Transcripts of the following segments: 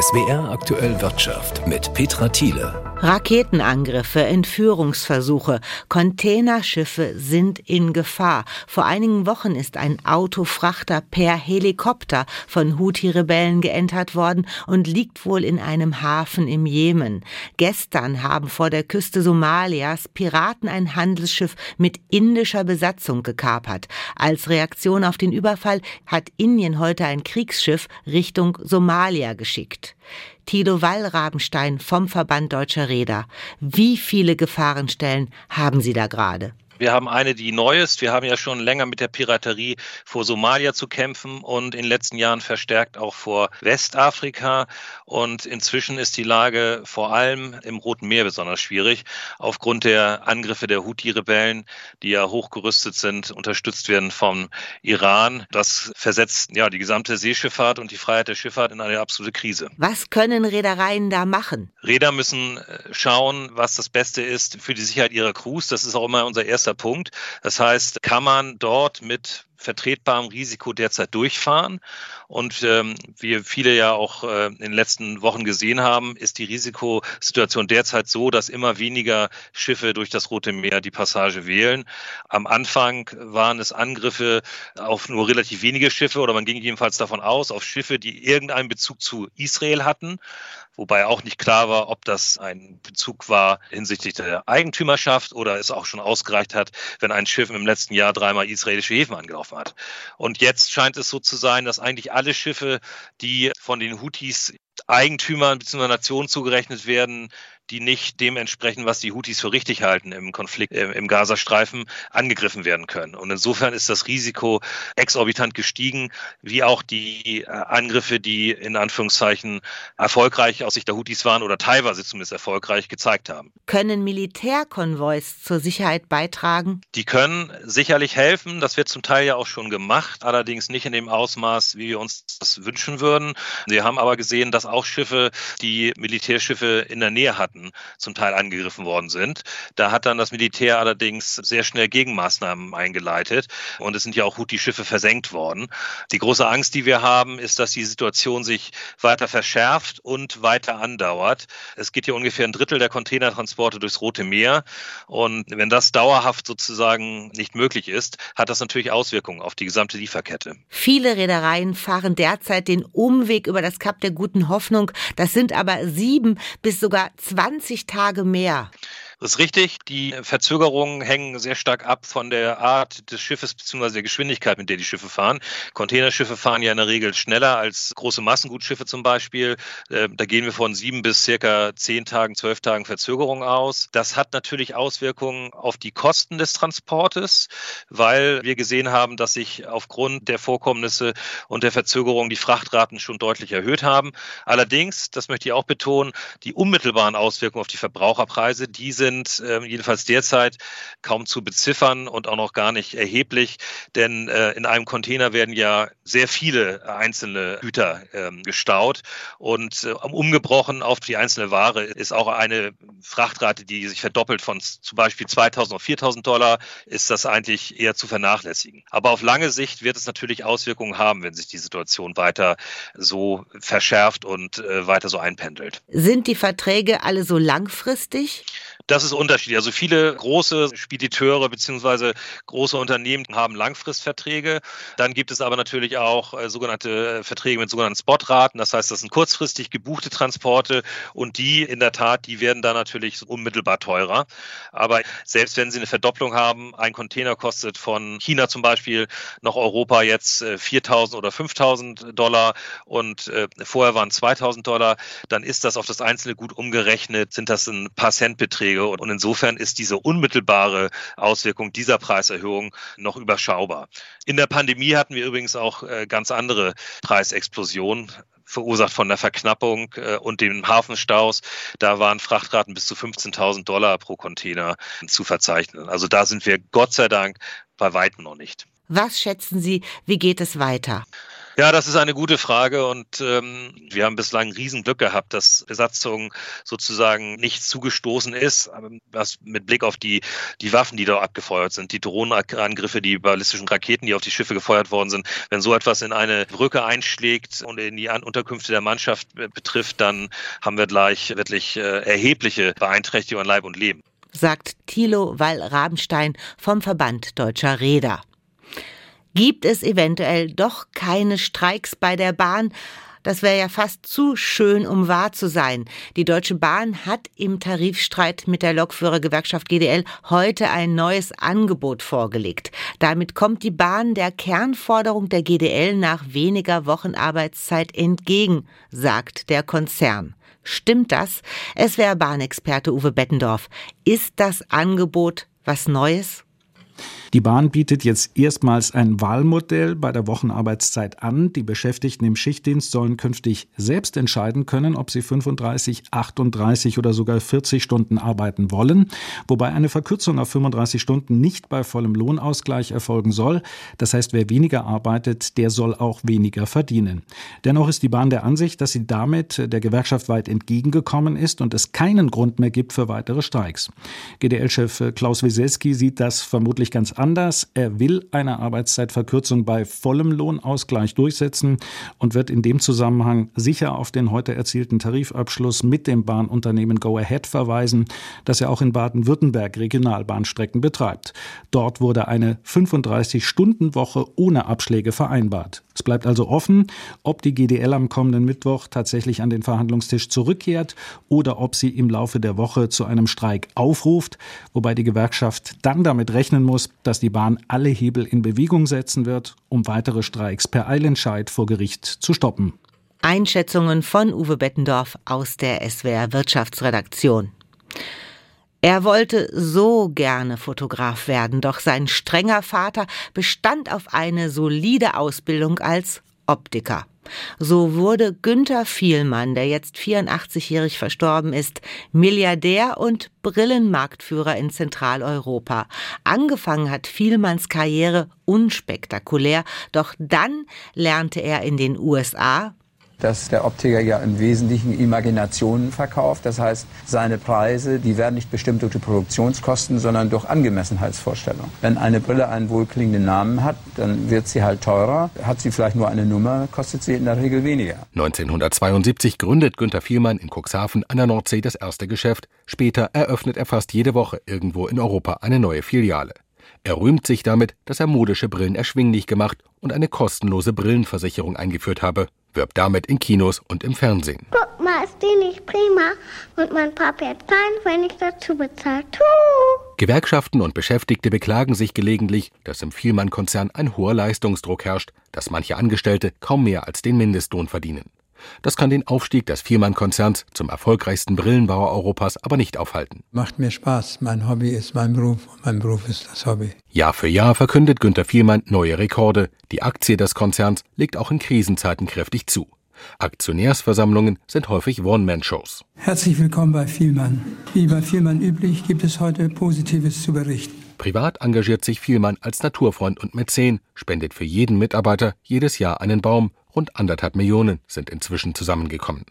SWR aktuell Wirtschaft mit Petra Thiele. Raketenangriffe, Entführungsversuche, Containerschiffe sind in Gefahr. Vor einigen Wochen ist ein Autofrachter per Helikopter von Houthi-Rebellen geentert worden und liegt wohl in einem Hafen im Jemen. Gestern haben vor der Küste Somalias Piraten ein Handelsschiff mit indischer Besatzung gekapert. Als Reaktion auf den Überfall hat Indien heute ein Kriegsschiff Richtung Somalia geschickt. Tilo Wallrabenstein vom Verband Deutscher Räder. Wie viele Gefahrenstellen haben Sie da gerade? Wir haben eine, die neu ist. Wir haben ja schon länger mit der Piraterie vor Somalia zu kämpfen und in den letzten Jahren verstärkt auch vor Westafrika. Und inzwischen ist die Lage vor allem im Roten Meer besonders schwierig, aufgrund der Angriffe der Houthi-Rebellen, die ja hochgerüstet sind, unterstützt werden vom Iran. Das versetzt ja die gesamte Seeschifffahrt und die Freiheit der Schifffahrt in eine absolute Krise. Was können Reedereien da machen? Räder müssen äh, schauen, was das Beste ist für die Sicherheit ihrer Crews. Das ist auch immer unser erster Punkt. Das heißt, kann man dort mit vertretbarem Risiko derzeit durchfahren. Und ähm, wie viele ja auch äh, in den letzten Wochen gesehen haben, ist die Risikosituation derzeit so, dass immer weniger Schiffe durch das Rote Meer die Passage wählen. Am Anfang waren es Angriffe auf nur relativ wenige Schiffe oder man ging jedenfalls davon aus, auf Schiffe, die irgendeinen Bezug zu Israel hatten wobei auch nicht klar war, ob das ein Bezug war hinsichtlich der Eigentümerschaft oder es auch schon ausgereicht hat, wenn ein Schiff im letzten Jahr dreimal israelische Häfen angelaufen hat. Und jetzt scheint es so zu sein, dass eigentlich alle Schiffe, die von den Houthis Eigentümern bzw. Nationen zugerechnet werden, die nicht dem entsprechen, was die Houthis für richtig halten im Konflikt äh, im Gazastreifen, angegriffen werden können. Und insofern ist das Risiko exorbitant gestiegen, wie auch die äh, Angriffe, die in Anführungszeichen erfolgreich aus Sicht der Houthis waren oder teilweise zumindest erfolgreich gezeigt haben. Können Militärkonvois zur Sicherheit beitragen? Die können sicherlich helfen. Das wird zum Teil ja auch schon gemacht, allerdings nicht in dem Ausmaß, wie wir uns das wünschen würden. Wir haben aber gesehen, dass auch Schiffe, die Militärschiffe in der Nähe hatten, zum Teil angegriffen worden sind. Da hat dann das Militär allerdings sehr schnell Gegenmaßnahmen eingeleitet und es sind ja auch Houthi-Schiffe versenkt worden. Die große Angst, die wir haben, ist, dass die Situation sich weiter verschärft und weiter andauert. Es geht hier ungefähr ein Drittel der Containertransporte durchs Rote Meer und wenn das dauerhaft sozusagen nicht möglich ist, hat das natürlich Auswirkungen auf die gesamte Lieferkette. Viele Reedereien fahren derzeit den Umweg über das Kap der guten Hoffnung. Das sind aber sieben bis sogar 20 Tage mehr. Das ist richtig. Die Verzögerungen hängen sehr stark ab von der Art des Schiffes bzw. der Geschwindigkeit, mit der die Schiffe fahren. Containerschiffe fahren ja in der Regel schneller als große Massengutschiffe zum Beispiel. Ähm, da gehen wir von sieben bis circa zehn Tagen, zwölf Tagen Verzögerung aus. Das hat natürlich Auswirkungen auf die Kosten des Transportes, weil wir gesehen haben, dass sich aufgrund der Vorkommnisse und der Verzögerung die Frachtraten schon deutlich erhöht haben. Allerdings, das möchte ich auch betonen, die unmittelbaren Auswirkungen auf die Verbraucherpreise, diese sind äh, jedenfalls derzeit kaum zu beziffern und auch noch gar nicht erheblich, denn äh, in einem Container werden ja sehr viele einzelne Güter ähm, gestaut und äh, umgebrochen auf die einzelne Ware ist auch eine Frachtrate, die sich verdoppelt von zum Beispiel 2000 auf 4000 Dollar, ist das eigentlich eher zu vernachlässigen. Aber auf lange Sicht wird es natürlich Auswirkungen haben, wenn sich die Situation weiter so verschärft und äh, weiter so einpendelt. Sind die Verträge alle so langfristig? Das ist unterschiedlich. Also viele große Spediteure beziehungsweise große Unternehmen haben Langfristverträge. Dann gibt es aber natürlich auch äh, sogenannte Verträge mit sogenannten Spotraten. Das heißt, das sind kurzfristig gebuchte Transporte und die in der Tat, die werden dann natürlich unmittelbar teurer. Aber selbst wenn sie eine Verdopplung haben, ein Container kostet von China zum Beispiel nach Europa jetzt 4.000 äh, oder 5.000 Dollar und äh, vorher waren 2.000 Dollar, dann ist das auf das einzelne Gut umgerechnet, sind das ein paar Centbeträge Aufträge. Und insofern ist diese unmittelbare Auswirkung dieser Preiserhöhung noch überschaubar. In der Pandemie hatten wir übrigens auch äh, ganz andere Preisexplosionen verursacht von der Verknappung äh, und den Hafenstaus. Da waren Frachtraten bis zu 15.000 Dollar pro Container zu verzeichnen. Also da sind wir Gott sei Dank bei weitem noch nicht. Was schätzen Sie, wie geht es weiter? Ja, das ist eine gute Frage und ähm, wir haben bislang Riesenglück gehabt, dass Besatzung sozusagen nicht zugestoßen ist, was mit Blick auf die, die Waffen, die da abgefeuert sind, die Drohnenangriffe, die ballistischen Raketen, die auf die Schiffe gefeuert worden sind. Wenn so etwas in eine Brücke einschlägt und in die Unterkünfte der Mannschaft betrifft, dann haben wir gleich wirklich äh, erhebliche Beeinträchtigungen an Leib und Leben. Sagt Thilo Wall-Rabenstein vom Verband Deutscher Räder gibt es eventuell doch keine Streiks bei der Bahn. Das wäre ja fast zu schön, um wahr zu sein. Die Deutsche Bahn hat im Tarifstreit mit der Lokführergewerkschaft GDL heute ein neues Angebot vorgelegt. Damit kommt die Bahn der Kernforderung der GDL nach weniger Wochenarbeitszeit entgegen, sagt der Konzern. Stimmt das? Es wäre Bahnexperte Uwe Bettendorf. Ist das Angebot was Neues? Die Bahn bietet jetzt erstmals ein Wahlmodell bei der Wochenarbeitszeit an. Die Beschäftigten im Schichtdienst sollen künftig selbst entscheiden können, ob sie 35, 38 oder sogar 40 Stunden arbeiten wollen, wobei eine Verkürzung auf 35 Stunden nicht bei vollem Lohnausgleich erfolgen soll. Das heißt, wer weniger arbeitet, der soll auch weniger verdienen. Dennoch ist die Bahn der Ansicht, dass sie damit der Gewerkschaft weit entgegengekommen ist und es keinen Grund mehr gibt für weitere Streiks. GDL-Chef Klaus Wieselski sieht das vermutlich ganz anders. Er will eine Arbeitszeitverkürzung bei vollem Lohnausgleich durchsetzen und wird in dem Zusammenhang sicher auf den heute erzielten Tarifabschluss mit dem Bahnunternehmen Go Ahead verweisen, das er auch in Baden-Württemberg Regionalbahnstrecken betreibt. Dort wurde eine 35-Stunden-Woche ohne Abschläge vereinbart. Es bleibt also offen, ob die GDL am kommenden Mittwoch tatsächlich an den Verhandlungstisch zurückkehrt oder ob sie im Laufe der Woche zu einem Streik aufruft, wobei die Gewerkschaft dann damit rechnen muss, dass die Bahn alle Hebel in Bewegung setzen wird, um weitere Streiks per Eilentscheid vor Gericht zu stoppen. Einschätzungen von Uwe Bettendorf aus der SWR Wirtschaftsredaktion. Er wollte so gerne Fotograf werden, doch sein strenger Vater bestand auf eine solide Ausbildung als Optiker. So wurde Günther Vielmann, der jetzt 84-jährig verstorben ist, Milliardär und Brillenmarktführer in Zentraleuropa. Angefangen hat Vielmanns Karriere unspektakulär, doch dann lernte er in den USA dass der Optiker ja im Wesentlichen Imaginationen verkauft. Das heißt, seine Preise, die werden nicht bestimmt durch die Produktionskosten, sondern durch Angemessenheitsvorstellungen. Wenn eine Brille einen wohlklingenden Namen hat, dann wird sie halt teurer. Hat sie vielleicht nur eine Nummer, kostet sie in der Regel weniger. 1972 gründet Günter Vielmann in Cuxhaven an der Nordsee das erste Geschäft. Später eröffnet er fast jede Woche irgendwo in Europa eine neue Filiale. Er rühmt sich damit, dass er modische Brillen erschwinglich gemacht und eine kostenlose Brillenversicherung eingeführt habe wirbt damit in Kinos und im Fernsehen. Guck mal, ist die nicht prima? Und mein Papa hat wenn ich dazu bezahlt. Gewerkschaften und Beschäftigte beklagen sich gelegentlich, dass im Vielmann-Konzern ein hoher Leistungsdruck herrscht, dass manche Angestellte kaum mehr als den Mindestlohn verdienen. Das kann den Aufstieg des Viermann-Konzerns zum erfolgreichsten Brillenbauer Europas aber nicht aufhalten. Macht mir Spaß. Mein Hobby ist mein Beruf und mein Beruf ist das Hobby. Jahr für Jahr verkündet Günter Viermann neue Rekorde. Die Aktie des Konzerns legt auch in Krisenzeiten kräftig zu. Aktionärsversammlungen sind häufig One-Man-Shows. Herzlich willkommen bei Vielmann. Wie bei Vielmann üblich gibt es heute Positives zu berichten. Privat engagiert sich Vielmann als Naturfreund und Mäzen, spendet für jeden Mitarbeiter jedes Jahr einen Baum Rund anderthalb Millionen sind inzwischen zusammengekommen.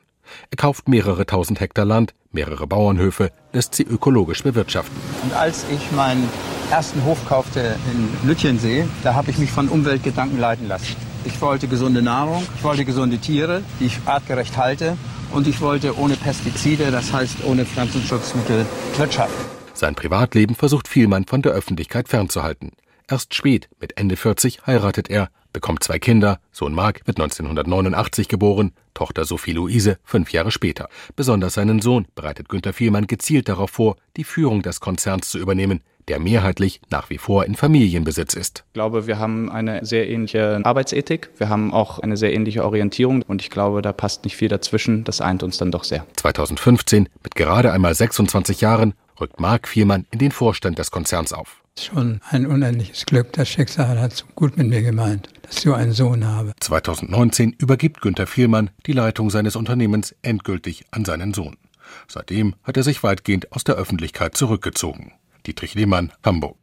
Er kauft mehrere tausend Hektar Land, mehrere Bauernhöfe, lässt sie ökologisch bewirtschaften. Und als ich meinen ersten Hof kaufte in Lütchensee, da habe ich mich von Umweltgedanken leiten lassen. Ich wollte gesunde Nahrung, ich wollte gesunde Tiere, die ich artgerecht halte und ich wollte ohne Pestizide, das heißt ohne Pflanzenschutzmittel, wirtschaften. Sein Privatleben versucht Vielmann von der Öffentlichkeit fernzuhalten. Erst spät, mit Ende 40, heiratet er, bekommt zwei Kinder, Sohn Mark wird 1989 geboren, Tochter Sophie Luise fünf Jahre später. Besonders seinen Sohn bereitet Günter Vielmann gezielt darauf vor, die Führung des Konzerns zu übernehmen, der mehrheitlich nach wie vor in Familienbesitz ist. Ich glaube, wir haben eine sehr ähnliche Arbeitsethik, wir haben auch eine sehr ähnliche Orientierung und ich glaube, da passt nicht viel dazwischen, das eint uns dann doch sehr. 2015, mit gerade einmal 26 Jahren, rückt Mark Vielmann in den Vorstand des Konzerns auf. Schon ein unendliches Glück. Das Schicksal hat so gut mit mir gemeint, dass ich so einen Sohn habe. 2019 übergibt Günter Vielmann die Leitung seines Unternehmens endgültig an seinen Sohn. Seitdem hat er sich weitgehend aus der Öffentlichkeit zurückgezogen. Dietrich Lehmann, Hamburg.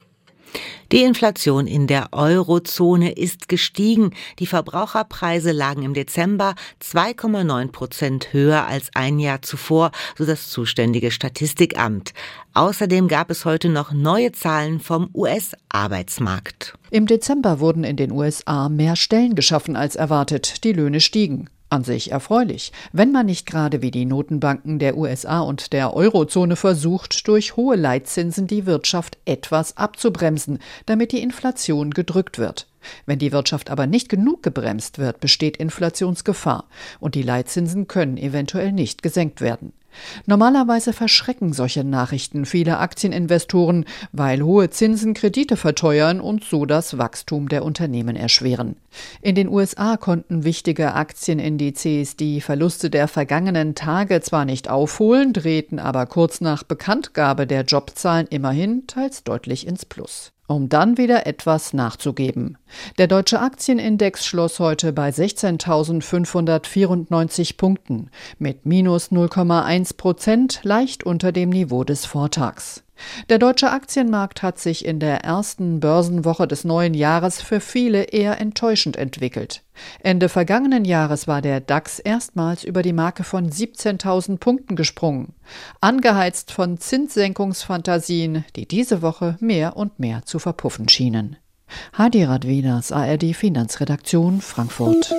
Die Inflation in der Eurozone ist gestiegen. Die Verbraucherpreise lagen im Dezember 2,9 Prozent höher als ein Jahr zuvor, so das zuständige Statistikamt. Außerdem gab es heute noch neue Zahlen vom US-Arbeitsmarkt. Im Dezember wurden in den USA mehr Stellen geschaffen als erwartet. Die Löhne stiegen. An sich erfreulich, wenn man nicht gerade wie die Notenbanken der USA und der Eurozone versucht, durch hohe Leitzinsen die Wirtschaft etwas abzubremsen, damit die Inflation gedrückt wird. Wenn die Wirtschaft aber nicht genug gebremst wird, besteht Inflationsgefahr und die Leitzinsen können eventuell nicht gesenkt werden. Normalerweise verschrecken solche Nachrichten viele Aktieninvestoren, weil hohe Zinsen Kredite verteuern und so das Wachstum der Unternehmen erschweren. In den USA konnten wichtige Aktienindizes die Verluste der vergangenen Tage zwar nicht aufholen, drehten aber kurz nach Bekanntgabe der Jobzahlen immerhin teils deutlich ins Plus um dann wieder etwas nachzugeben. Der deutsche Aktienindex schloss heute bei 16.594 Punkten mit minus 0,1 Prozent leicht unter dem Niveau des Vortags. Der deutsche Aktienmarkt hat sich in der ersten Börsenwoche des neuen Jahres für viele eher enttäuschend entwickelt. Ende vergangenen Jahres war der DAX erstmals über die Marke von 17.000 Punkten gesprungen, angeheizt von Zinssenkungsfantasien, die diese Woche mehr und mehr zu verpuffen schienen. Hadi Radwinas, ARD Finanzredaktion, Frankfurt.